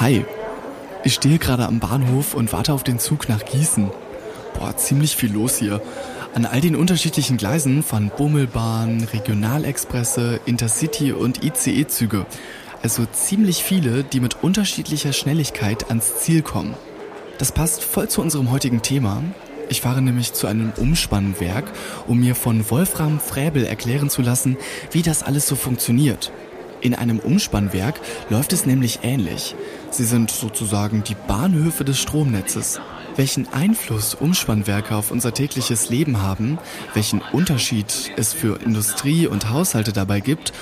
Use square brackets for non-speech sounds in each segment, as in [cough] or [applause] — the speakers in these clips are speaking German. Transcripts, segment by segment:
Hi, ich stehe gerade am Bahnhof und warte auf den Zug nach Gießen. Boah, ziemlich viel los hier. An all den unterschiedlichen Gleisen fahren Bummelbahn, Regionalexpresse, Intercity und ICE-Züge. Also ziemlich viele, die mit unterschiedlicher Schnelligkeit ans Ziel kommen. Das passt voll zu unserem heutigen Thema. Ich fahre nämlich zu einem Umspannwerk, um mir von Wolfram Fräbel erklären zu lassen, wie das alles so funktioniert. In einem Umspannwerk läuft es nämlich ähnlich. Sie sind sozusagen die Bahnhöfe des Stromnetzes. Welchen Einfluss Umspannwerke auf unser tägliches Leben haben, welchen Unterschied es für Industrie und Haushalte dabei gibt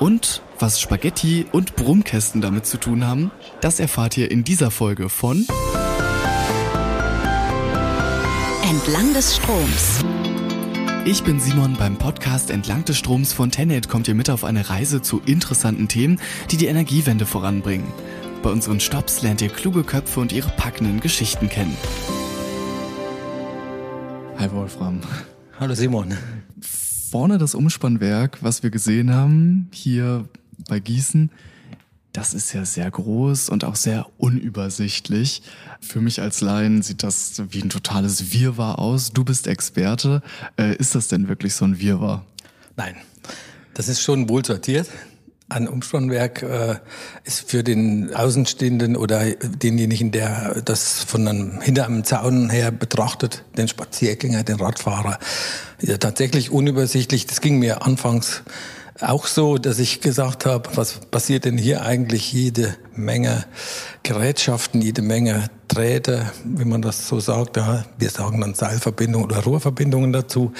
und was Spaghetti und Brummkästen damit zu tun haben, das erfahrt ihr in dieser Folge von Entlang des Stroms. Ich bin Simon. Beim Podcast Entlang des Stroms von Tenet kommt ihr mit auf eine Reise zu interessanten Themen, die die Energiewende voranbringen. Bei unseren Stops lernt ihr kluge Köpfe und ihre packenden Geschichten kennen. Hi Wolfram. Hallo Simon. Vorne das Umspannwerk, was wir gesehen haben, hier bei Gießen, das ist ja sehr groß und auch sehr unübersichtlich. Für mich als Laien sieht das wie ein totales Wirrwarr aus. Du bist Experte. Äh, ist das denn wirklich so ein Wirrwarr? Nein, das ist schon wohl sortiert. Ein Umspannwerk äh, ist für den Außenstehenden oder denjenigen, der das von einem, hinter einem Zaun her betrachtet, den Spaziergänger, den Radfahrer, ja, tatsächlich unübersichtlich. Das ging mir anfangs auch so, dass ich gesagt habe, was passiert denn hier eigentlich? Jede Menge Gerätschaften, jede Menge Drähte, wie man das so sagt. Ja, wir sagen dann Seilverbindungen oder Rohrverbindungen dazu,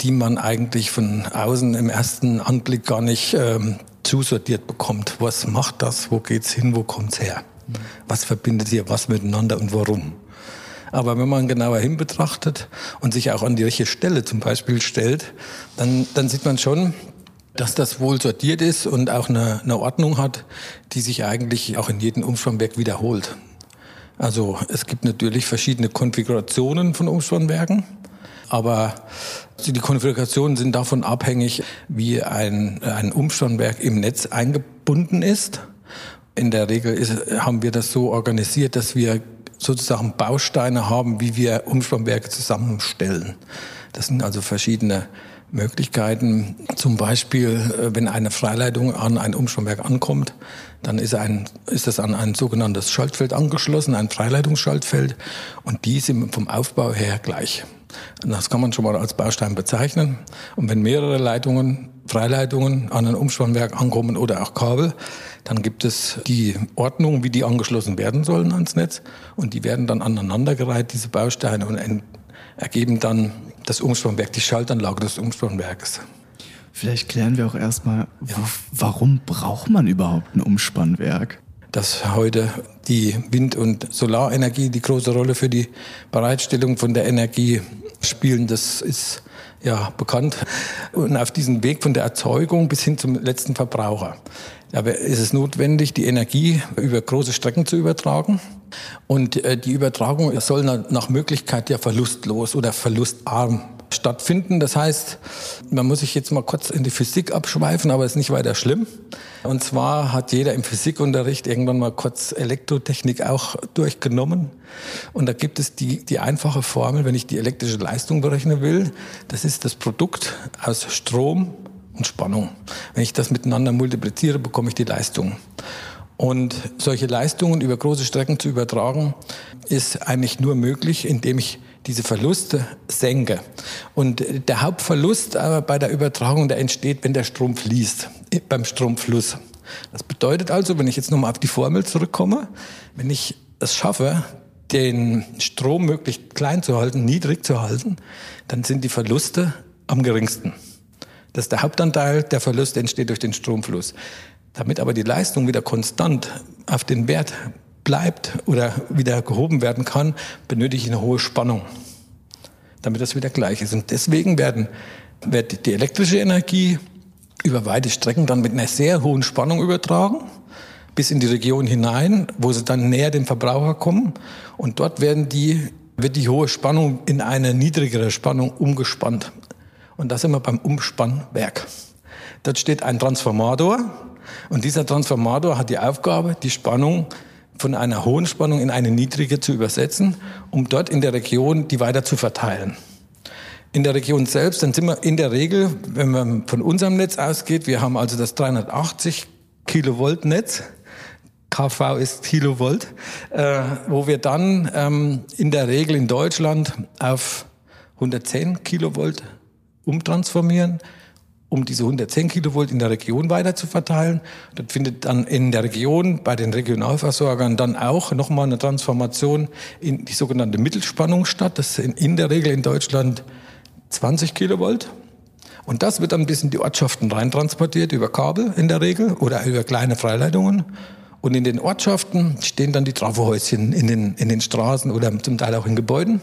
die man eigentlich von außen im ersten Anblick gar nicht ähm, zusortiert bekommt. Was macht das? Wo geht's hin? Wo kommt's her? Was verbindet hier was miteinander und warum? Aber wenn man genauer hin betrachtet und sich auch an die richtige Stelle zum Beispiel stellt, dann, dann sieht man schon, dass das wohl sortiert ist und auch eine, eine Ordnung hat, die sich eigentlich auch in jedem Umspannwerk wiederholt. Also es gibt natürlich verschiedene Konfigurationen von Umspannwerken, aber die Konfigurationen sind davon abhängig, wie ein, ein Umspannwerk im Netz eingebunden ist. In der Regel ist, haben wir das so organisiert, dass wir sozusagen Bausteine haben, wie wir Umspannwerke zusammenstellen. Das sind also verschiedene Möglichkeiten. Zum Beispiel, äh, wenn eine Freileitung an ein Umspannwerk ankommt, dann ist, ein, ist das an ein sogenanntes Schaltfeld angeschlossen, ein Freileitungsschaltfeld, und die sind vom Aufbau her gleich. Das kann man schon mal als Baustein bezeichnen. Und wenn mehrere Leitungen, Freileitungen an ein Umspannwerk ankommen oder auch Kabel, dann gibt es die Ordnung, wie die angeschlossen werden sollen ans Netz. Und die werden dann aneinandergereiht, diese Bausteine, und ergeben dann das Umspannwerk, die Schaltanlage des Umspannwerkes. Vielleicht klären wir auch erstmal, ja. warum braucht man überhaupt ein Umspannwerk? Dass heute die Wind- und Solarenergie die große Rolle für die Bereitstellung von der Energie spielen, das ist ja bekannt. Und auf diesem Weg von der Erzeugung bis hin zum letzten Verbraucher. Aber ist es notwendig, die Energie über große Strecken zu übertragen. Und äh, die Übertragung soll nach Möglichkeit ja verlustlos oder verlustarm stattfinden. Das heißt, man muss sich jetzt mal kurz in die Physik abschweifen, aber ist nicht weiter schlimm. Und zwar hat jeder im Physikunterricht irgendwann mal kurz Elektrotechnik auch durchgenommen. Und da gibt es die, die einfache Formel, wenn ich die elektrische Leistung berechnen will. Das ist das Produkt aus Strom und Spannung. Wenn ich das miteinander multipliziere, bekomme ich die Leistung. Und solche Leistungen über große Strecken zu übertragen, ist eigentlich nur möglich, indem ich diese Verluste senke. Und der Hauptverlust aber bei der Übertragung, der entsteht, wenn der Strom fließt, beim Stromfluss. Das bedeutet also, wenn ich jetzt nochmal auf die Formel zurückkomme, wenn ich es schaffe, den Strom möglichst klein zu halten, niedrig zu halten, dann sind die Verluste am geringsten. Das ist der Hauptanteil, der Verlust entsteht durch den Stromfluss. Damit aber die Leistung wieder konstant auf den Wert bleibt oder wieder gehoben werden kann, benötige ich eine hohe Spannung, damit das wieder gleich ist. Und deswegen werden, wird die elektrische Energie über weite Strecken dann mit einer sehr hohen Spannung übertragen, bis in die Region hinein, wo sie dann näher dem Verbraucher kommen. Und dort werden die, wird die hohe Spannung in eine niedrigere Spannung umgespannt. Und da sind wir beim Umspannwerk. Dort steht ein Transformator und dieser Transformator hat die Aufgabe, die Spannung von einer hohen Spannung in eine niedrige zu übersetzen, um dort in der Region die weiter zu verteilen. In der Region selbst, dann sind wir in der Regel, wenn man von unserem Netz ausgeht, wir haben also das 380 Kilovolt Netz, KV ist Kilovolt, äh, wo wir dann ähm, in der Regel in Deutschland auf 110 Kilovolt umtransformieren um diese 110 Kilovolt in der Region weiter zu verteilen. Das findet dann in der Region bei den Regionalversorgern dann auch nochmal eine Transformation in die sogenannte Mittelspannung statt. Das sind in der Regel in Deutschland 20 Kilovolt. Und das wird dann bis in die Ortschaften reintransportiert über Kabel in der Regel oder über kleine Freileitungen. Und in den Ortschaften stehen dann die Trafohäuschen in den, in den Straßen oder zum Teil auch in Gebäuden.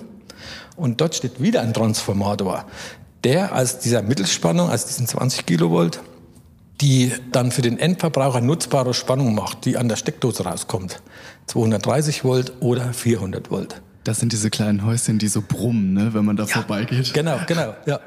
Und dort steht wieder ein Transformator, der als dieser Mittelspannung, als diesen 20 Kilovolt, die dann für den Endverbraucher nutzbare Spannung macht, die an der Steckdose rauskommt. 230 Volt oder 400 Volt. Das sind diese kleinen Häuschen, die so brummen, ne, wenn man da ja, vorbeigeht. Genau, genau, ja.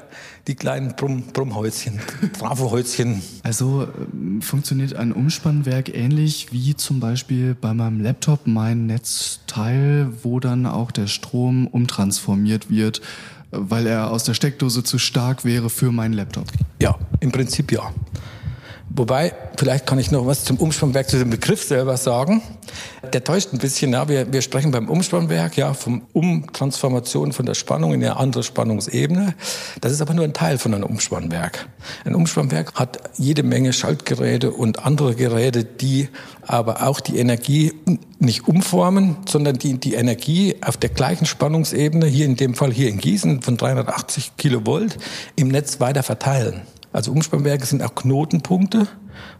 Die kleinen Brumm, Brummhäuschen, [laughs] Trafohäuschen. Also ähm, funktioniert ein Umspannwerk ähnlich wie zum Beispiel bei meinem Laptop mein Netzteil, wo dann auch der Strom umtransformiert wird weil er aus der Steckdose zu stark wäre für meinen Laptop. Ja, im Prinzip ja. Wobei, vielleicht kann ich noch was zum Umspannwerk, zu dem Begriff selber sagen. Der täuscht ein bisschen. Ja. Wir, wir sprechen beim Umspannwerk ja vom Umtransformation von der Spannung in eine andere Spannungsebene. Das ist aber nur ein Teil von einem Umspannwerk. Ein Umspannwerk hat jede Menge Schaltgeräte und andere Geräte, die aber auch die Energie nicht umformen, sondern die die Energie auf der gleichen Spannungsebene, hier in dem Fall hier in Gießen von 380 Kilovolt, im Netz weiter verteilen. Also Umspannwerke sind auch Knotenpunkte,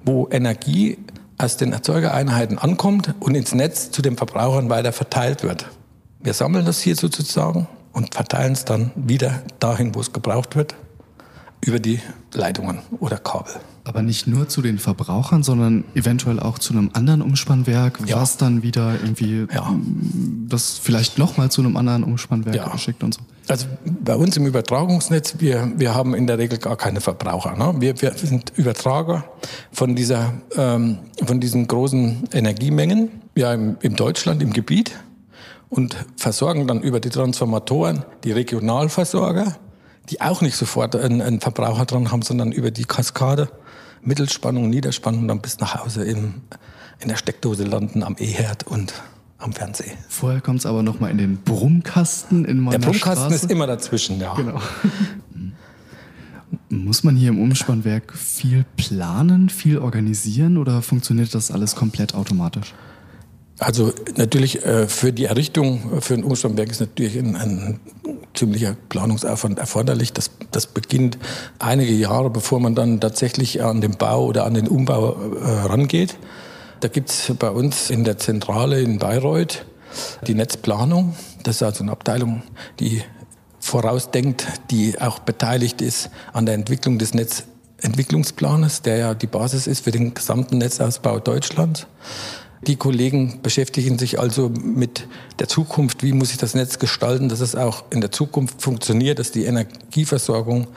wo Energie aus den Erzeugereinheiten ankommt und ins Netz zu den Verbrauchern weiter verteilt wird. Wir sammeln das hier sozusagen und verteilen es dann wieder dahin, wo es gebraucht wird, über die Leitungen oder Kabel. Aber nicht nur zu den Verbrauchern, sondern eventuell auch zu einem anderen Umspannwerk, ja. was dann wieder irgendwie ja. das vielleicht nochmal zu einem anderen Umspannwerk ja. geschickt und so. Also bei uns im Übertragungsnetz, wir, wir haben in der Regel gar keine Verbraucher. Ne? Wir, wir sind Übertrager von, dieser, ähm, von diesen großen Energiemengen ja, im, im Deutschland, im Gebiet und versorgen dann über die Transformatoren die Regionalversorger, die auch nicht sofort einen, einen Verbraucher dran haben, sondern über die Kaskade Mittelspannung, Niederspannung dann bis nach Hause im, in der Steckdose landen am E-Herd und am Fernsehen. Vorher kommt es aber noch mal in den Brummkasten in meiner Der Brummkasten Straße. ist immer dazwischen, ja. Genau. [laughs] Muss man hier im Umspannwerk viel planen, viel organisieren oder funktioniert das alles komplett automatisch? Also natürlich äh, für die Errichtung für ein Umspannwerk ist natürlich ein, ein ziemlicher Planungsaufwand erforderlich. Das, das beginnt einige Jahre, bevor man dann tatsächlich an den Bau oder an den Umbau äh, rangeht. Da gibt es bei uns in der Zentrale in Bayreuth die Netzplanung. Das ist also eine Abteilung, die vorausdenkt, die auch beteiligt ist an der Entwicklung des Netzentwicklungsplanes, der ja die Basis ist für den gesamten Netzausbau Deutschlands. Die Kollegen beschäftigen sich also mit der Zukunft. Wie muss ich das Netz gestalten, dass es auch in der Zukunft funktioniert, dass die Energieversorgung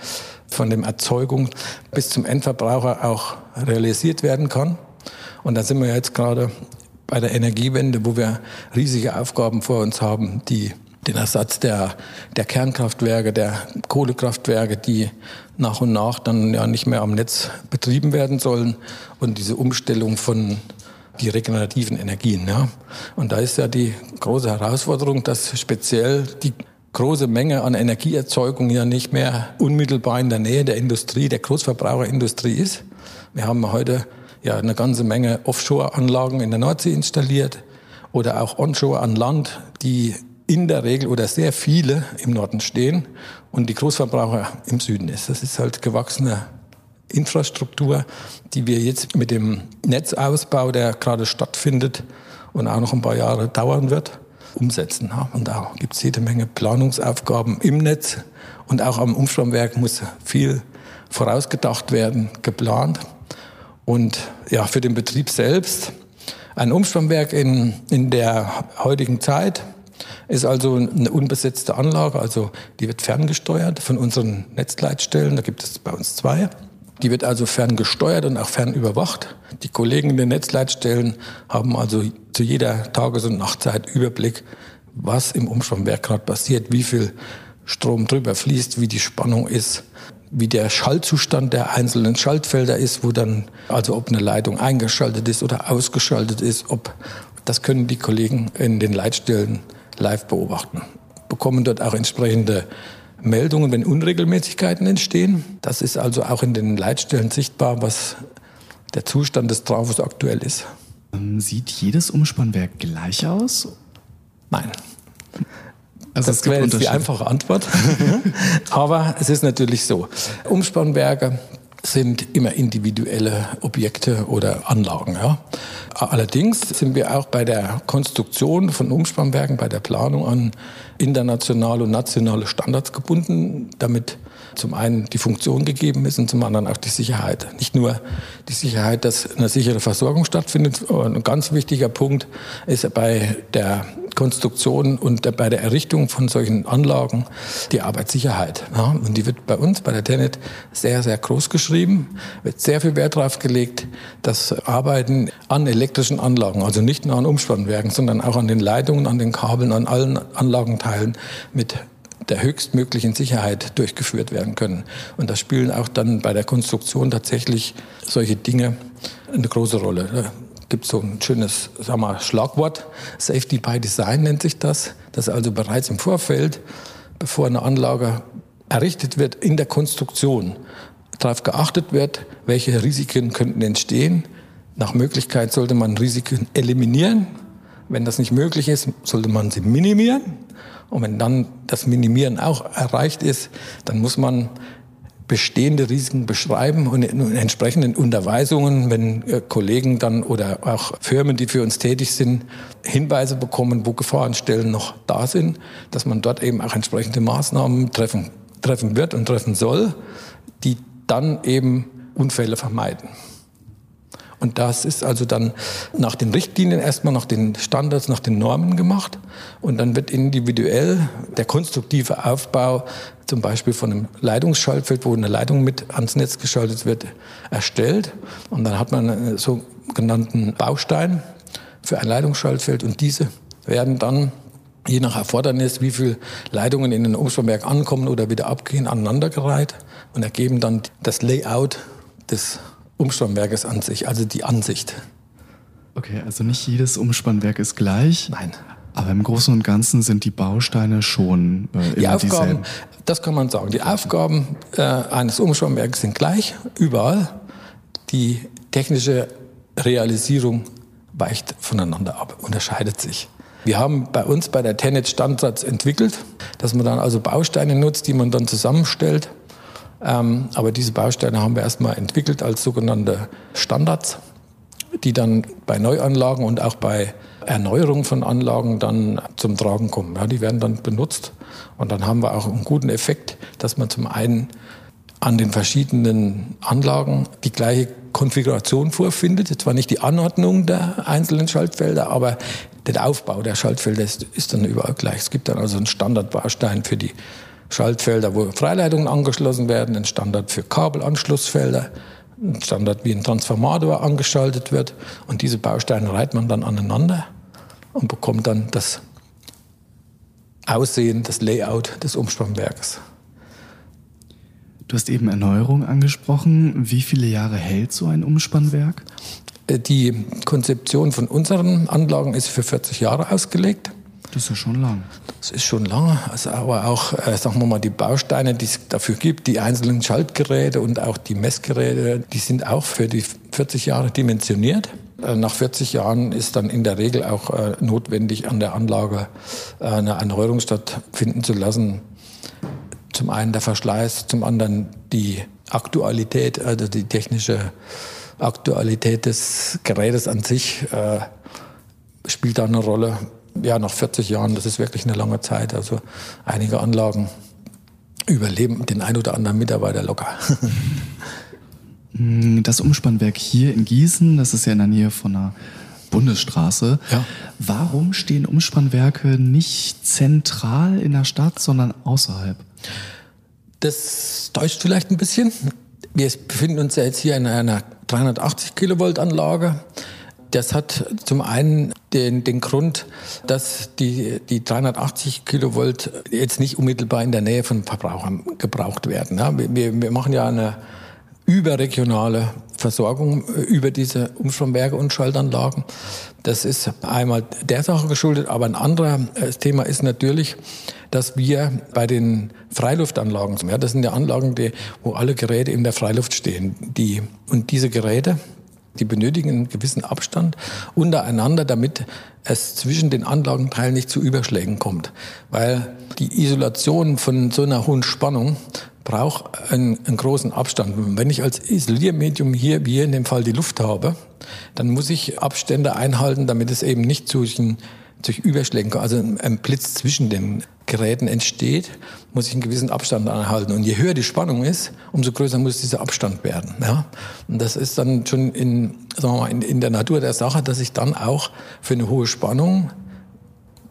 von der Erzeugung bis zum Endverbraucher auch realisiert werden kann. Und da sind wir jetzt gerade bei der Energiewende, wo wir riesige Aufgaben vor uns haben, die den Ersatz der, der Kernkraftwerke, der Kohlekraftwerke, die nach und nach dann ja nicht mehr am Netz betrieben werden sollen und diese Umstellung von die regenerativen Energien. Ja. Und da ist ja die große Herausforderung, dass speziell die große Menge an Energieerzeugung ja nicht mehr unmittelbar in der Nähe der Industrie, der Großverbraucherindustrie ist. Wir haben heute ja eine ganze Menge Offshore-Anlagen in der Nordsee installiert oder auch Onshore an Land, die in der Regel oder sehr viele im Norden stehen und die Großverbraucher im Süden ist. Das ist halt gewachsene Infrastruktur, die wir jetzt mit dem Netzausbau, der gerade stattfindet und auch noch ein paar Jahre dauern wird, umsetzen. Und da gibt es jede Menge Planungsaufgaben im Netz und auch am Umspannwerk muss viel vorausgedacht werden, geplant. Und ja, für den Betrieb selbst, ein Umspannwerk in, in der heutigen Zeit ist also eine unbesetzte Anlage, also die wird ferngesteuert von unseren Netzleitstellen, da gibt es bei uns zwei. Die wird also ferngesteuert und auch fernüberwacht. Die Kollegen in den Netzleitstellen haben also zu jeder Tages- und Nachtzeit Überblick, was im Umspannwerk gerade passiert, wie viel Strom drüber fließt, wie die Spannung ist, wie der Schaltzustand der einzelnen Schaltfelder ist, wo dann, also ob eine Leitung eingeschaltet ist oder ausgeschaltet ist, ob, das können die Kollegen in den Leitstellen live beobachten. Bekommen dort auch entsprechende Meldungen, wenn Unregelmäßigkeiten entstehen. Das ist also auch in den Leitstellen sichtbar, was der Zustand des Trafos aktuell ist. Ähm, sieht jedes Umspannwerk gleich aus? Nein. Also das wäre jetzt die einfache Antwort. [laughs] Aber es ist natürlich so. Umspannwerke sind immer individuelle Objekte oder Anlagen. Ja. Allerdings sind wir auch bei der Konstruktion von Umspannwerken, bei der Planung an internationale und nationale Standards gebunden, damit zum einen die Funktion gegeben ist und zum anderen auch die Sicherheit. Nicht nur die Sicherheit, dass eine sichere Versorgung stattfindet. Ein ganz wichtiger Punkt ist bei der Konstruktion und bei der Errichtung von solchen Anlagen die Arbeitssicherheit. Ja, und die wird bei uns, bei der Tenet, sehr, sehr groß geschrieben. Wird sehr viel Wert darauf gelegt, dass Arbeiten an elektrischen Anlagen, also nicht nur an Umspannwerken, sondern auch an den Leitungen, an den Kabeln, an allen Anlagenteilen mit der höchstmöglichen Sicherheit durchgeführt werden können. Und da spielen auch dann bei der Konstruktion tatsächlich solche Dinge eine große Rolle. Gibt so ein schönes sagen wir, Schlagwort, Safety by Design nennt sich das, dass also bereits im Vorfeld, bevor eine Anlage errichtet wird, in der Konstruktion darauf geachtet wird, welche Risiken könnten entstehen. Nach Möglichkeit sollte man Risiken eliminieren. Wenn das nicht möglich ist, sollte man sie minimieren. Und wenn dann das Minimieren auch erreicht ist, dann muss man bestehende Risiken beschreiben und in entsprechenden Unterweisungen, wenn äh, Kollegen dann oder auch Firmen, die für uns tätig sind, Hinweise bekommen, wo Gefahrenstellen noch da sind, dass man dort eben auch entsprechende Maßnahmen treffen, treffen wird und treffen soll, die dann eben Unfälle vermeiden. Und das ist also dann nach den Richtlinien erstmal, nach den Standards, nach den Normen gemacht. Und dann wird individuell der konstruktive Aufbau zum Beispiel von einem Leitungsschaltfeld, wo eine Leitung mit ans Netz geschaltet wird, erstellt. Und dann hat man einen sogenannten Baustein für ein Leitungsschaltfeld. Und diese werden dann je nach Erfordernis, wie viele Leitungen in den Umspannwerk ankommen oder wieder abgehen, aneinandergereiht und ergeben dann das Layout des Umspannwerkes an sich, also die Ansicht. Okay, also nicht jedes Umspannwerk ist gleich. Nein. Aber im Großen und Ganzen sind die Bausteine schon äh, immer die Aufgaben, dieselben. Das kann man sagen. Die Aufgaben äh, eines Umspannwerkes sind gleich, überall. Die technische Realisierung weicht voneinander ab, unterscheidet sich. Wir haben bei uns bei der Tenet Standsatz entwickelt, dass man dann also Bausteine nutzt, die man dann zusammenstellt aber diese Bausteine haben wir erstmal entwickelt als sogenannte Standards, die dann bei Neuanlagen und auch bei Erneuerung von Anlagen dann zum Tragen kommen. Ja, die werden dann benutzt und dann haben wir auch einen guten Effekt, dass man zum einen an den verschiedenen Anlagen die gleiche Konfiguration vorfindet. Zwar nicht die Anordnung der einzelnen Schaltfelder, aber der Aufbau der Schaltfelder ist, ist dann überall gleich. Es gibt dann also einen Standardbaustein für die Schaltfelder, wo Freileitungen angeschlossen werden, ein Standard für Kabelanschlussfelder, ein Standard, wie ein Transformator angeschaltet wird. Und diese Bausteine reiht man dann aneinander und bekommt dann das Aussehen, das Layout des Umspannwerkes. Du hast eben Erneuerung angesprochen. Wie viele Jahre hält so ein Umspannwerk? Äh, die Konzeption von unseren Anlagen ist für 40 Jahre ausgelegt. Das ist ja schon lang. Das ist schon lang. Also aber auch, äh, sagen wir mal, die Bausteine, die es dafür gibt, die einzelnen Schaltgeräte und auch die Messgeräte, die sind auch für die 40 Jahre dimensioniert. Äh, nach 40 Jahren ist dann in der Regel auch äh, notwendig, an der Anlage äh, eine Erneuerung stattfinden zu lassen. Zum einen der Verschleiß, zum anderen die Aktualität, also die technische Aktualität des Gerätes an sich äh, spielt da eine Rolle ja, nach 40 Jahren, das ist wirklich eine lange Zeit. Also einige Anlagen überleben den ein oder anderen Mitarbeiter locker. [laughs] Das Umspannwerk hier in Gießen, das ist ja in der Nähe von einer Bundesstraße. Ja. Warum stehen Umspannwerke nicht zentral in der Stadt, sondern außerhalb? Das täuscht vielleicht ein bisschen. Wir befinden uns ja jetzt hier in einer 380 Kilovolt Anlage. Das hat zum einen den, den Grund, dass die, die 380 Kilovolt jetzt nicht unmittelbar in der Nähe von Verbrauchern gebraucht werden. Ja, wir, wir machen ja eine überregionale Versorgung über diese Umspannwerke und Schaltanlagen. Das ist einmal der Sache geschuldet, aber ein anderes äh, Thema ist natürlich, dass wir bei den Freiluftanlagen, ja, das sind ja Anlagen, die, wo alle Geräte in der Freiluft stehen, die, und diese Geräte, die benötigen einen gewissen Abstand untereinander, damit es zwischen den Anlagenteilen nicht zu Überschlägen kommt. Weil die Isolation von so einer hohen Spannung braucht einen, einen großen Abstand. Wenn ich als Isoliermedium hier, wie hier in dem Fall, die Luft habe, dann muss ich Abstände einhalten, damit es eben nicht zu durch Überschlägen, also ein Blitz zwischen den Geräten entsteht, muss ich einen gewissen Abstand einhalten. Und je höher die Spannung ist, umso größer muss dieser Abstand werden. Ja? Und das ist dann schon in, sagen wir mal, in, in der Natur der Sache, dass ich dann auch für eine hohe Spannung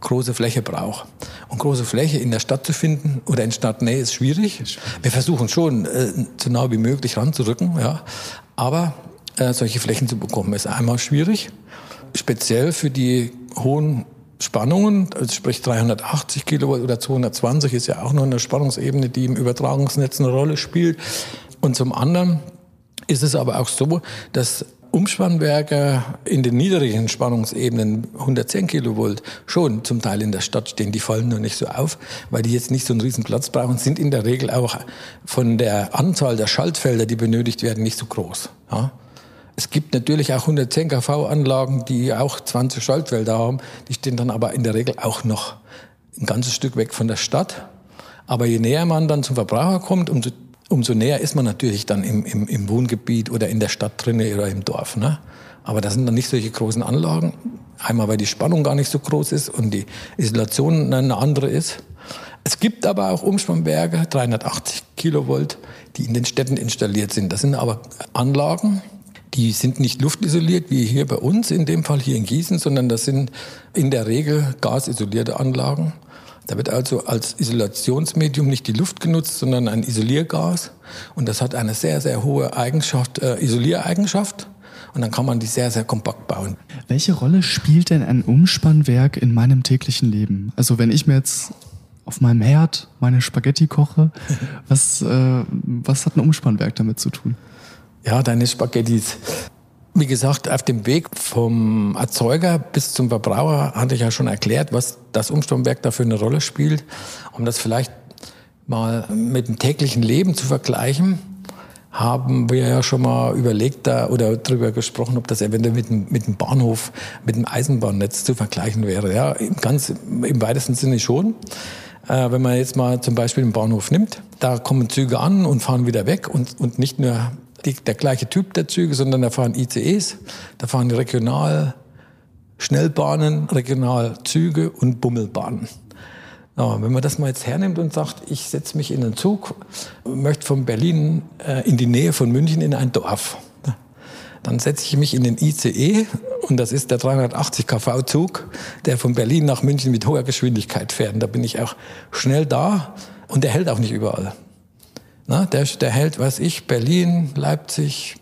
große Fläche brauche. Und große Fläche in der Stadt zu finden oder in Stadtnähe ist schwierig. Wir versuchen schon, äh, so nah wie möglich ranzurücken, ja. Aber äh, solche Flächen zu bekommen, ist einmal schwierig. Speziell für die hohen Spannungen, also sprich 380 Kilovolt oder 220 ist ja auch noch eine Spannungsebene, die im Übertragungsnetz eine Rolle spielt. Und zum anderen ist es aber auch so, dass Umspannwerke in den niedrigen Spannungsebenen 110 Kilovolt schon zum Teil in der Stadt stehen. Die fallen nur nicht so auf, weil die jetzt nicht so einen riesen Platz brauchen, sind in der Regel auch von der Anzahl der Schaltfelder, die benötigt werden, nicht so groß. Ja? Es gibt natürlich auch 110 kV-Anlagen, die auch 20 Schaltfelder haben. Die stehen dann aber in der Regel auch noch ein ganzes Stück weg von der Stadt. Aber je näher man dann zum Verbraucher kommt, umso, umso näher ist man natürlich dann im, im, im Wohngebiet oder in der Stadt drinne oder im Dorf. Ne? Aber das sind dann nicht solche großen Anlagen. Einmal, weil die Spannung gar nicht so groß ist und die Isolation eine andere ist. Es gibt aber auch Umspannwerke, 380 Kilovolt, die in den Städten installiert sind. Das sind aber Anlagen, die sind nicht luftisoliert wie hier bei uns, in dem Fall hier in Gießen, sondern das sind in der Regel gasisolierte Anlagen. Da wird also als Isolationsmedium nicht die Luft genutzt, sondern ein Isoliergas. Und das hat eine sehr, sehr hohe Eigenschaft, äh, Isoliereigenschaft. Und dann kann man die sehr, sehr kompakt bauen. Welche Rolle spielt denn ein Umspannwerk in meinem täglichen Leben? Also wenn ich mir jetzt auf meinem Herd meine Spaghetti koche, [laughs] was, äh, was hat ein Umspannwerk damit zu tun? Ja, deine Spaghettis. Wie gesagt, auf dem Weg vom Erzeuger bis zum Verbraucher hatte ich ja schon erklärt, was das Umspannwerk da für eine Rolle spielt. Um das vielleicht mal mit dem täglichen Leben zu vergleichen, haben wir ja schon mal überlegt da, oder darüber gesprochen, ob das eventuell mit dem, mit dem Bahnhof, mit dem Eisenbahnnetz zu vergleichen wäre. Ja, im, ganz, im weitesten Sinne schon. Äh, wenn man jetzt mal zum Beispiel den Bahnhof nimmt, da kommen Züge an und fahren wieder weg und, und nicht nur die, der gleiche Typ der Züge, sondern da fahren ICEs, da fahren regional Schnellbahnen, Regionalzüge und Bummelbahnen. Ja, wenn man das mal jetzt hernimmt und sagt, ich setze mich in einen Zug, möchte von Berlin äh, in die Nähe von München in ein Dorf, dann setze ich mich in den ICE und das ist der 380 kV Zug, der von Berlin nach München mit hoher Geschwindigkeit fährt. Und da bin ich auch schnell da und der hält auch nicht überall. Na, der, der hält, weiß ich, Berlin, Leipzig,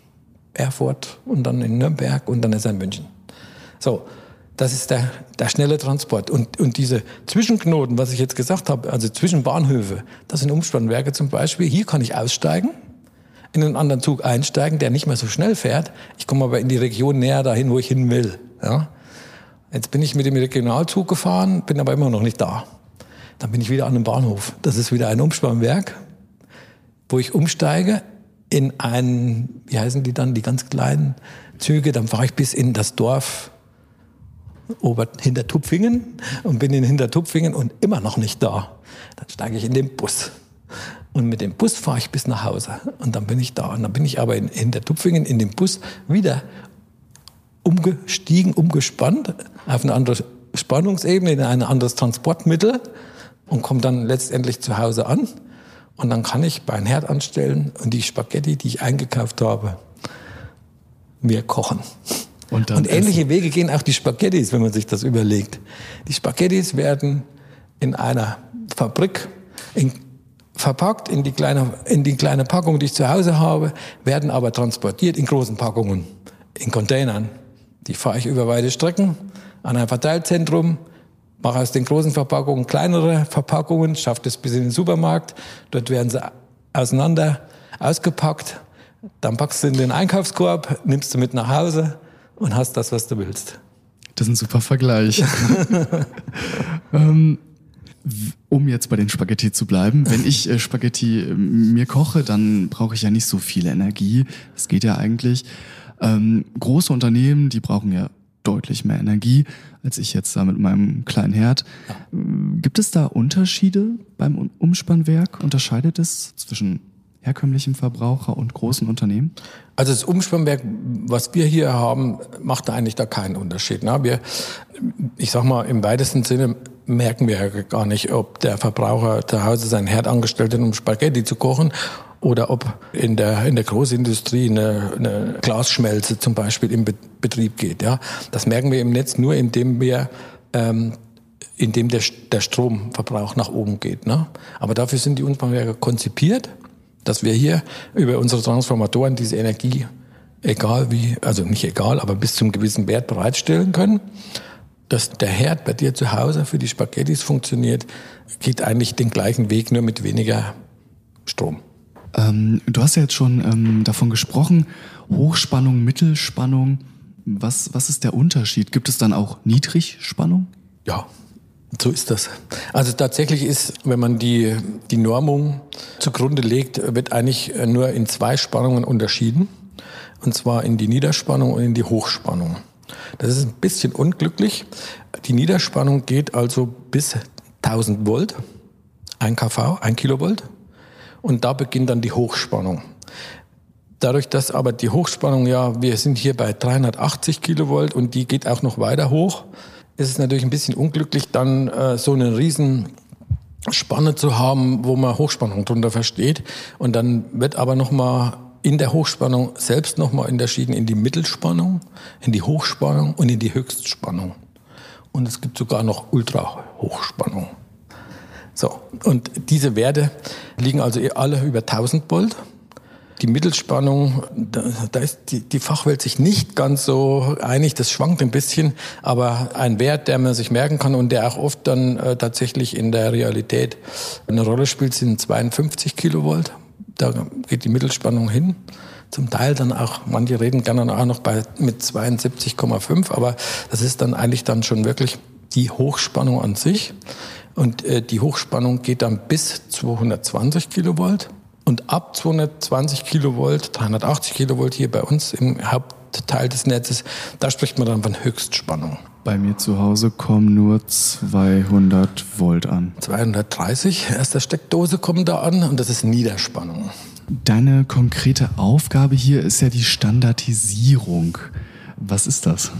Erfurt und dann in Nürnberg und dann ist er in München. So, das ist der, der schnelle Transport. Und, und diese Zwischenknoten, was ich jetzt gesagt habe, also zwischen Bahnhöfe, das sind Umspannwerke zum Beispiel. Hier kann ich aussteigen, in einen anderen Zug einsteigen, der nicht mehr so schnell fährt. Ich komme aber in die Region näher dahin, wo ich hin will. Ja? Jetzt bin ich mit dem Regionalzug gefahren, bin aber immer noch nicht da. Dann bin ich wieder an einem Bahnhof. Das ist wieder ein Umspannwerk wo ich umsteige in einen, wie heißen die dann, die ganz kleinen Züge, dann fahre ich bis in das Dorf Ober Hintertupfingen und bin in Hintertupfingen und immer noch nicht da. Dann steige ich in den Bus. Und mit dem Bus fahre ich bis nach Hause. Und dann bin ich da. Und dann bin ich aber in Hintertupfingen in den Bus wieder umgestiegen, umgespannt auf eine andere Spannungsebene, in ein anderes Transportmittel und komme dann letztendlich zu Hause an. Und dann kann ich bei Herd anstellen und die Spaghetti, die ich eingekauft habe, mir kochen. Und, und ähnliche essen. Wege gehen auch die Spaghettis, wenn man sich das überlegt. Die Spaghettis werden in einer Fabrik in verpackt in die kleine, in die kleine Packung, die ich zu Hause habe, werden aber transportiert in großen Packungen, in Containern. Die fahre ich über weite Strecken an ein Verteilzentrum, mache aus den großen Verpackungen kleinere Verpackungen, schaffe das bis in den Supermarkt. Dort werden sie auseinander ausgepackt. Dann packst du in den Einkaufskorb, nimmst du mit nach Hause und hast das, was du willst. Das ist ein super Vergleich. [laughs] ähm, um jetzt bei den Spaghetti zu bleiben, wenn ich äh, Spaghetti äh, mir koche, dann brauche ich ja nicht so viel Energie. Das geht ja eigentlich. Ähm, große Unternehmen, die brauchen ja deutlich mehr Energie als ich jetzt da mit meinem kleinen Herd. Ja. Gibt es da Unterschiede beim Umspannwerk? Unterscheidet es zwischen herkömmlichem Verbraucher und großen Unternehmen? Also das Umspannwerk, was wir hier haben, macht eigentlich da keinen Unterschied. Ne? Wir, ich sag mal, im weitesten Sinne merken wir ja gar nicht, ob der Verbraucher zu Hause seinen Herd angestellt hat, um Spaghetti zu kochen oder ob in der, in der Großindustrie eine, eine Glasschmelze zum Beispiel im Betrieb geht. Ja? Das merken wir im Netz nur, indem wir ähm, indem der, der Stromverbrauch nach oben geht. Ne? Aber dafür sind die Umspannwerke konzipiert, dass wir hier über unsere Transformatoren diese Energie, egal wie, also nicht egal, aber bis zum gewissen Wert bereitstellen können. Dass der Herd bei dir zu Hause für die Spaghettis funktioniert, geht eigentlich den gleichen Weg, nur mit weniger Strom. Ähm, du hast ja jetzt schon ähm, davon gesprochen, Hochspannung, Mittelspannung. Was, was ist der Unterschied? Gibt es dann auch Niedrigspannung? Ja, so ist das. Also tatsächlich ist, wenn man die, die Normung zugrunde legt, wird eigentlich nur in zwei Spannungen unterschieden. Und zwar in die Niederspannung und in die Hochspannung. Das ist ein bisschen unglücklich. Die Niederspannung geht also bis 1000 Volt, 1 kV, 1 Kilovolt und da beginnt dann die Hochspannung. Dadurch, dass aber die Hochspannung, ja, wir sind hier bei 380 Kilovolt und die geht auch noch weiter hoch, ist es natürlich ein bisschen unglücklich, dann äh, so eine riesen Spanne zu haben, wo man Hochspannung drunter versteht. Und dann wird aber nochmal in der Hochspannung selbst nochmal unterschieden in die Mittelspannung, in die Hochspannung und in die Höchstspannung. Und es gibt sogar noch Ultrahochspannung. So, und diese Werte liegen also alle über 1000 Volt. Die Mittelspannung, da, da ist die, die Fachwelt sich nicht ganz so einig, das schwankt ein bisschen, aber ein Wert, der man sich merken kann und der auch oft dann äh, tatsächlich in der Realität eine Rolle spielt, sind 52 Kilovolt. Da geht die Mittelspannung hin. Zum Teil dann auch, manche reden gerne auch noch bei, mit 72,5, aber das ist dann eigentlich dann schon wirklich die Hochspannung an sich. Und äh, die Hochspannung geht dann bis 220 Kilovolt. Und ab 220 Kilovolt, 380 Kilovolt hier bei uns im Hauptteil des Netzes, da spricht man dann von Höchstspannung. Bei mir zu Hause kommen nur 200 Volt an. 230 erster Steckdose kommen da an und das ist Niederspannung. Deine konkrete Aufgabe hier ist ja die Standardisierung. Was ist das?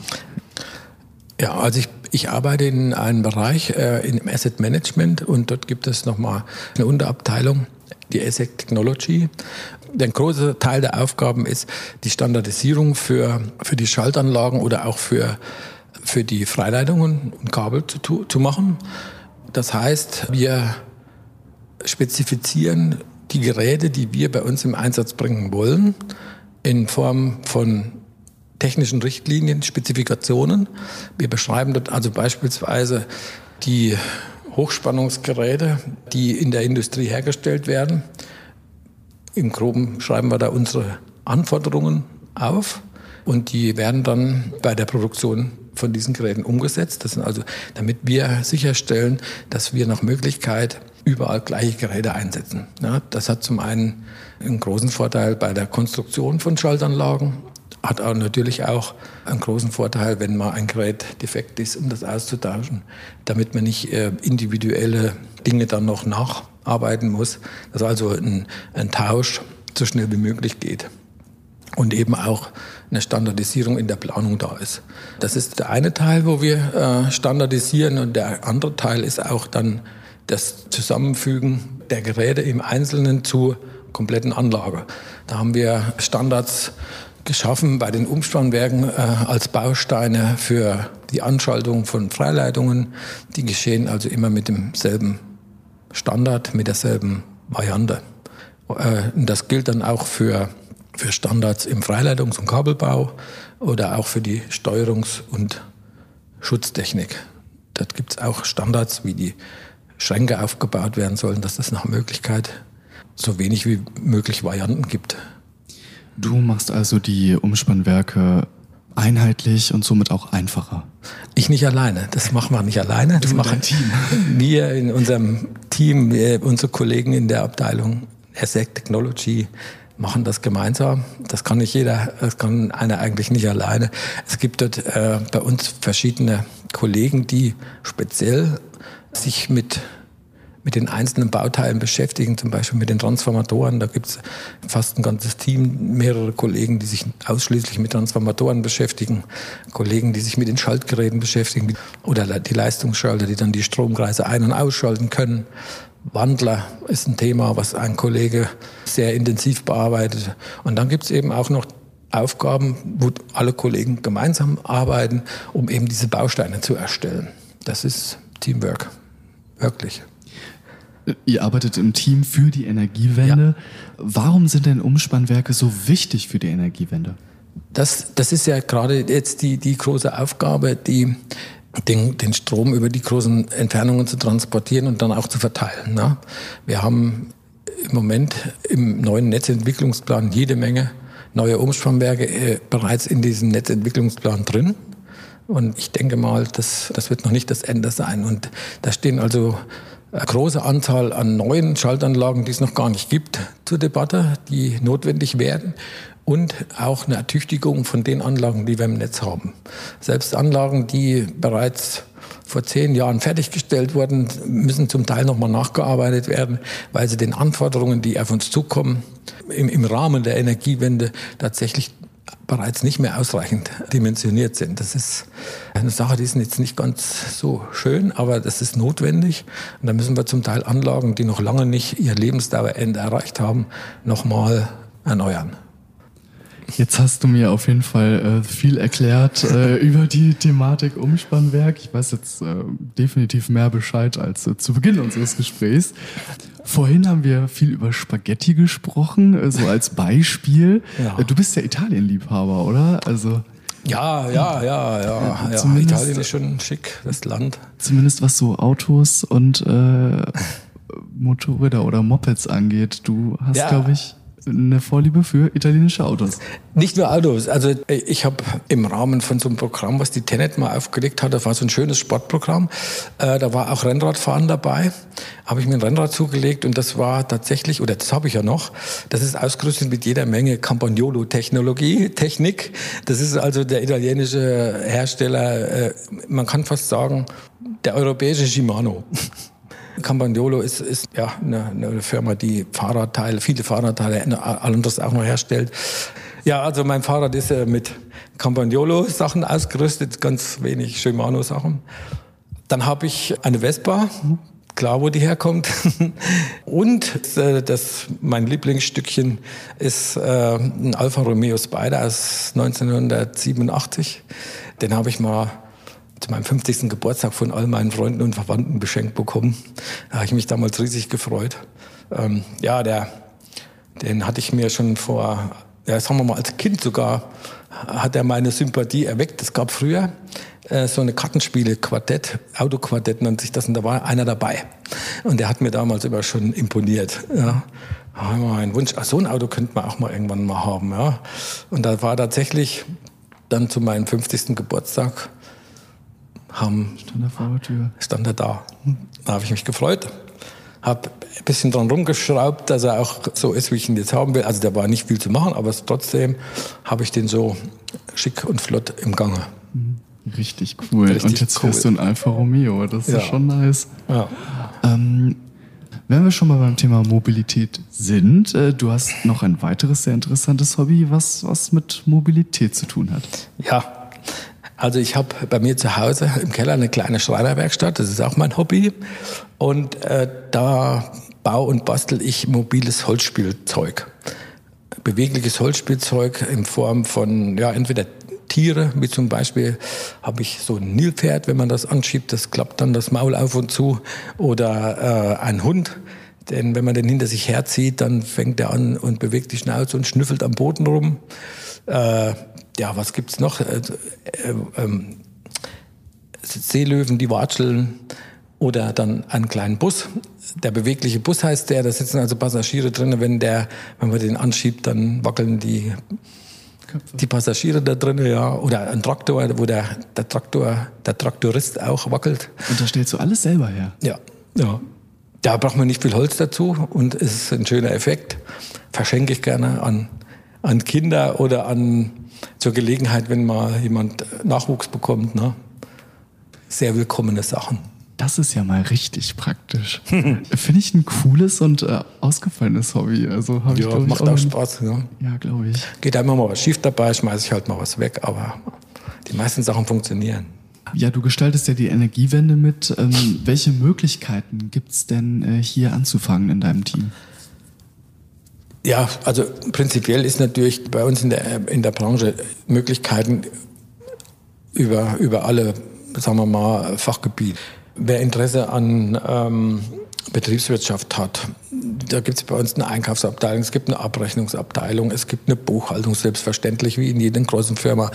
Ja, also ich ich arbeite in einem Bereich äh, im Asset Management und dort gibt es nochmal eine Unterabteilung, die Asset Technology. Der große Teil der Aufgaben ist die Standardisierung für, für die Schaltanlagen oder auch für, für die Freileitungen und Kabel zu, zu machen. Das heißt, wir spezifizieren die Geräte, die wir bei uns im Einsatz bringen wollen, in Form von technischen Richtlinien, Spezifikationen. Wir beschreiben dort also beispielsweise die Hochspannungsgeräte, die in der Industrie hergestellt werden. Im Groben schreiben wir da unsere Anforderungen auf und die werden dann bei der Produktion von diesen Geräten umgesetzt. Das sind also, damit wir sicherstellen, dass wir nach Möglichkeit überall gleiche Geräte einsetzen. Ja, das hat zum einen einen großen Vorteil bei der Konstruktion von Schaltanlagen, hat auch natürlich auch einen großen Vorteil, wenn mal ein Gerät defekt ist, um das auszutauschen, damit man nicht äh, individuelle Dinge dann noch nacharbeiten muss, dass also ein, ein Tausch so schnell wie möglich geht und eben auch eine Standardisierung in der Planung da ist. Das ist der eine Teil, wo wir äh, standardisieren und der andere Teil ist auch dann das Zusammenfügen der Geräte im Einzelnen zur kompletten Anlage. Da haben wir Standards geschaffen bei den Umspannwerken äh, als Bausteine für die Anschaltung von Freileitungen. Die geschehen also immer mit demselben Standard, mit derselben Variante. Äh, das gilt dann auch für, für Standards im Freileitungs- und Kabelbau oder auch für die Steuerungs- und Schutztechnik. Dort gibt es auch Standards, wie die Schränke aufgebaut werden sollen, dass es nach Möglichkeit so wenig wie möglich Varianten gibt. Du machst also die Umspannwerke einheitlich und somit auch einfacher. Ich nicht alleine. Das machen wir nicht alleine. Das machen Team. [laughs] wir in unserem Team, wir, unsere Kollegen in der Abteilung ASEC Technology machen das gemeinsam. Das kann nicht jeder, das kann einer eigentlich nicht alleine. Es gibt dort äh, bei uns verschiedene Kollegen, die speziell sich mit mit den einzelnen Bauteilen beschäftigen, zum Beispiel mit den Transformatoren. Da gibt es fast ein ganzes Team, mehrere Kollegen, die sich ausschließlich mit Transformatoren beschäftigen, Kollegen, die sich mit den Schaltgeräten beschäftigen oder die Leistungsschalter, die dann die Stromkreise ein- und ausschalten können. Wandler ist ein Thema, was ein Kollege sehr intensiv bearbeitet. Und dann gibt es eben auch noch Aufgaben, wo alle Kollegen gemeinsam arbeiten, um eben diese Bausteine zu erstellen. Das ist Teamwork, wirklich. Ihr arbeitet im Team für die Energiewende. Warum sind denn Umspannwerke so wichtig für die Energiewende? Das, das ist ja gerade jetzt die, die große Aufgabe, die, den, den Strom über die großen Entfernungen zu transportieren und dann auch zu verteilen. Ne? Wir haben im Moment im neuen Netzentwicklungsplan jede Menge neue Umspannwerke äh, bereits in diesem Netzentwicklungsplan drin. Und ich denke mal, das, das wird noch nicht das Ende sein. Und da stehen also eine große Anzahl an neuen Schaltanlagen, die es noch gar nicht gibt, zur Debatte, die notwendig werden. Und auch eine Ertüchtigung von den Anlagen, die wir im Netz haben. Selbst Anlagen, die bereits vor zehn Jahren fertiggestellt wurden, müssen zum Teil nochmal nachgearbeitet werden, weil sie den Anforderungen, die auf uns zukommen, im, im Rahmen der Energiewende tatsächlich bereits nicht mehr ausreichend dimensioniert sind. Das ist eine Sache, die ist jetzt nicht ganz so schön, aber das ist notwendig. Und da müssen wir zum Teil Anlagen, die noch lange nicht ihr Lebensdauerende erreicht haben, nochmal erneuern. Jetzt hast du mir auf jeden Fall äh, viel erklärt äh, [laughs] über die Thematik Umspannwerk. Ich weiß jetzt äh, definitiv mehr Bescheid als äh, zu Beginn unseres Gesprächs. Vorhin haben wir viel über Spaghetti gesprochen, äh, so als [laughs] Beispiel. Ja. Äh, Du bist ja Italienliebhaber, oder? Also Ja, ja, ja, ja. ja. Italien ist schon schick, das Land. zumindest was so Autos und [laughs] Motorräder oder Mopeds angeht. Du hast, Ja. glaube ich, eine Vorliebe für italienische Autos. Nicht nur Autos. Also ich habe im Rahmen von so einem Programm, was die Tenet mal aufgelegt hat, das war so ein schönes Sportprogramm, äh, da war auch Rennradfahren dabei, habe ich mir ein Rennrad zugelegt und das war tatsächlich, oder das habe ich ja noch, das ist ausgerüstet mit jeder Menge Campagnolo-Technologie, Technik. Das ist also der italienische Hersteller, äh, man kann fast sagen, der europäische Shimano. [laughs] Campagnolo ist, ist ja eine, eine Firma, die Fahrradteile, viele Fahrradteile, anderes auch noch herstellt. Ja, also mein Fahrrad ist ja mit Campagnolo-Sachen ausgerüstet, ganz wenig Shimano-Sachen. Dann habe ich eine Vespa, klar, wo die herkommt. [laughs] Und äh, das, mein Lieblingsstückchen ist äh, ein Alfa Romeo Spider aus 1987. Den habe ich mal zu meinem 50. Geburtstag von all meinen Freunden und Verwandten beschenkt bekommen. Da habe ich mich damals riesig gefreut. Ähm, ja, der, den hatte ich mir schon vor, ja, sagen wir mal, als Kind sogar, hat er meine Sympathie erweckt. Es gab früher äh, so eine Kartenspiele, Quartett, Autoquartett nennt sich das, und da war einer dabei. Und der hat mir damals immer schon imponiert. Ja. Da war immer ein Wunsch, ach, so ein Auto könnte man auch mal irgendwann mal haben. Ja. Und da war tatsächlich dann zu meinem 50. Geburtstag haben An der Vortür. stand er da. Da habe ich mich gefreut. Habe ein bisschen dran rumgeschraubt, dass er auch so ist, wie ich ihn jetzt haben will. Also da war nicht viel zu machen, aber trotzdem habe ich den so schick und flott im Gange. Richtig cool. Richtig und jetzt cool. fährst du ein Alfa Romeo. Das ist Ja. schon nice. Ja. Ähm, wenn wir schon mal beim Thema Mobilität sind, äh, du hast noch ein weiteres sehr interessantes Hobby, was, was mit Mobilität zu tun hat. Ja, also ich habe bei mir zu Hause im Keller eine kleine Schreinerwerkstatt, das ist auch mein Hobby. Und äh, da bau und bastel ich mobiles Holzspielzeug. Bewegliches Holzspielzeug in Form von, ja, entweder Tiere, wie zum Beispiel habe ich so ein Nilpferd, wenn man das anschiebt, das klappt dann das Maul auf und zu. Oder äh, ein Hund, Denn wenn man den hinter sich herzieht, dann fängt er an und bewegt die Schnauze und schnüffelt am Boden rum. Äh, ja, was gibt's noch? Äh, äh, ähm, Seelöwen, die watscheln oder dann einen kleinen Bus. Der bewegliche Bus heißt der, da sitzen also Passagiere drin. Wenn der, wenn man den anschiebt, dann wackeln die, die Passagiere da drin, ja. Oder ein Traktor, wo der, der Traktor, der Traktorist auch wackelt. Und da stellst du alles selber her? Ja, ja. Da braucht man nicht viel Holz dazu und es ist ein schöner Effekt. Verschenke ich gerne an, an Kinder oder an zur Gelegenheit, wenn mal jemand Nachwuchs bekommt. Ne? Sehr willkommene Sachen. Das ist ja mal richtig praktisch. [laughs] Finde ich ein cooles und äh, ausgefallenes Hobby. Also ja, ich, macht ich, auch Spaß. Ja, ja glaube ich. Geht einmal mal was schief dabei, schmeiße ich halt mal was weg, aber die meisten Sachen funktionieren. Ja, du gestaltest ja die Energiewende mit. Ähm, welche Möglichkeiten gibt es denn äh, hier anzufangen in deinem Team? Ja, also prinzipiell ist natürlich bei uns in der, in der Branche Möglichkeiten über, über alle, sagen wir mal, Fachgebiete. Wer Interesse an ähm, Betriebswirtschaft hat, da gibt es bei uns eine Einkaufsabteilung, es gibt eine Abrechnungsabteilung, es gibt eine Buchhaltung, selbstverständlich wie in jeder großen Firma.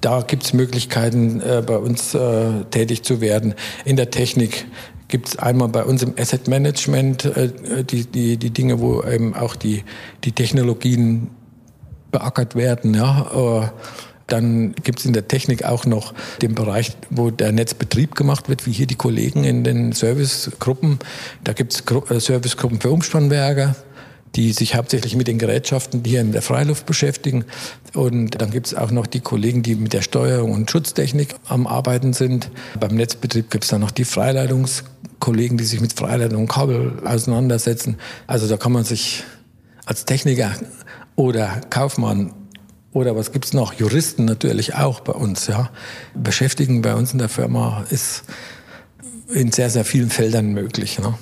Da gibt es Möglichkeiten, äh, bei uns äh, tätig zu werden. In der Technik gibt es einmal bei uns im Asset Management äh, die, die, die Dinge, wo eben auch die, die Technologien beackert werden. Ja. Äh, dann gibt es in der Technik auch noch den Bereich, wo der Netzbetrieb gemacht wird, wie hier die Kollegen in den Servicegruppen. Da gibt es äh, Servicegruppen für Umspannwerke, die sich hauptsächlich mit den Gerätschaften hier in der Freiluft beschäftigen. Und dann gibt es auch noch die Kollegen, die mit der Steuerung und Schutztechnik am Arbeiten sind. Beim Netzbetrieb gibt es dann noch die Freileitungskollegen, die sich mit Freileitung und Kabel auseinandersetzen. Also da kann man sich als Techniker oder Kaufmann oder was gibt's noch? Juristen natürlich auch bei uns, ja. Beschäftigen bei uns in der Firma ist in sehr, sehr vielen Feldern möglich. Ne?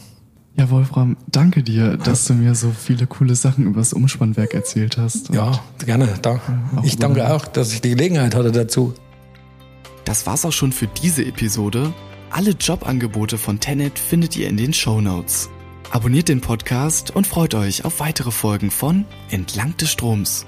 Ja, Wolfram, danke dir, dass du mir so viele coole Sachen über das Umspannwerk erzählt hast. Ja, gerne. Da. Ich danke auch, dass ich die Gelegenheit hatte dazu. Das war's auch schon für diese Episode. Alle Jobangebote von Tenet findet ihr in den Show Notes. Abonniert den Podcast und freut euch auf weitere Folgen von Entlang des Stroms.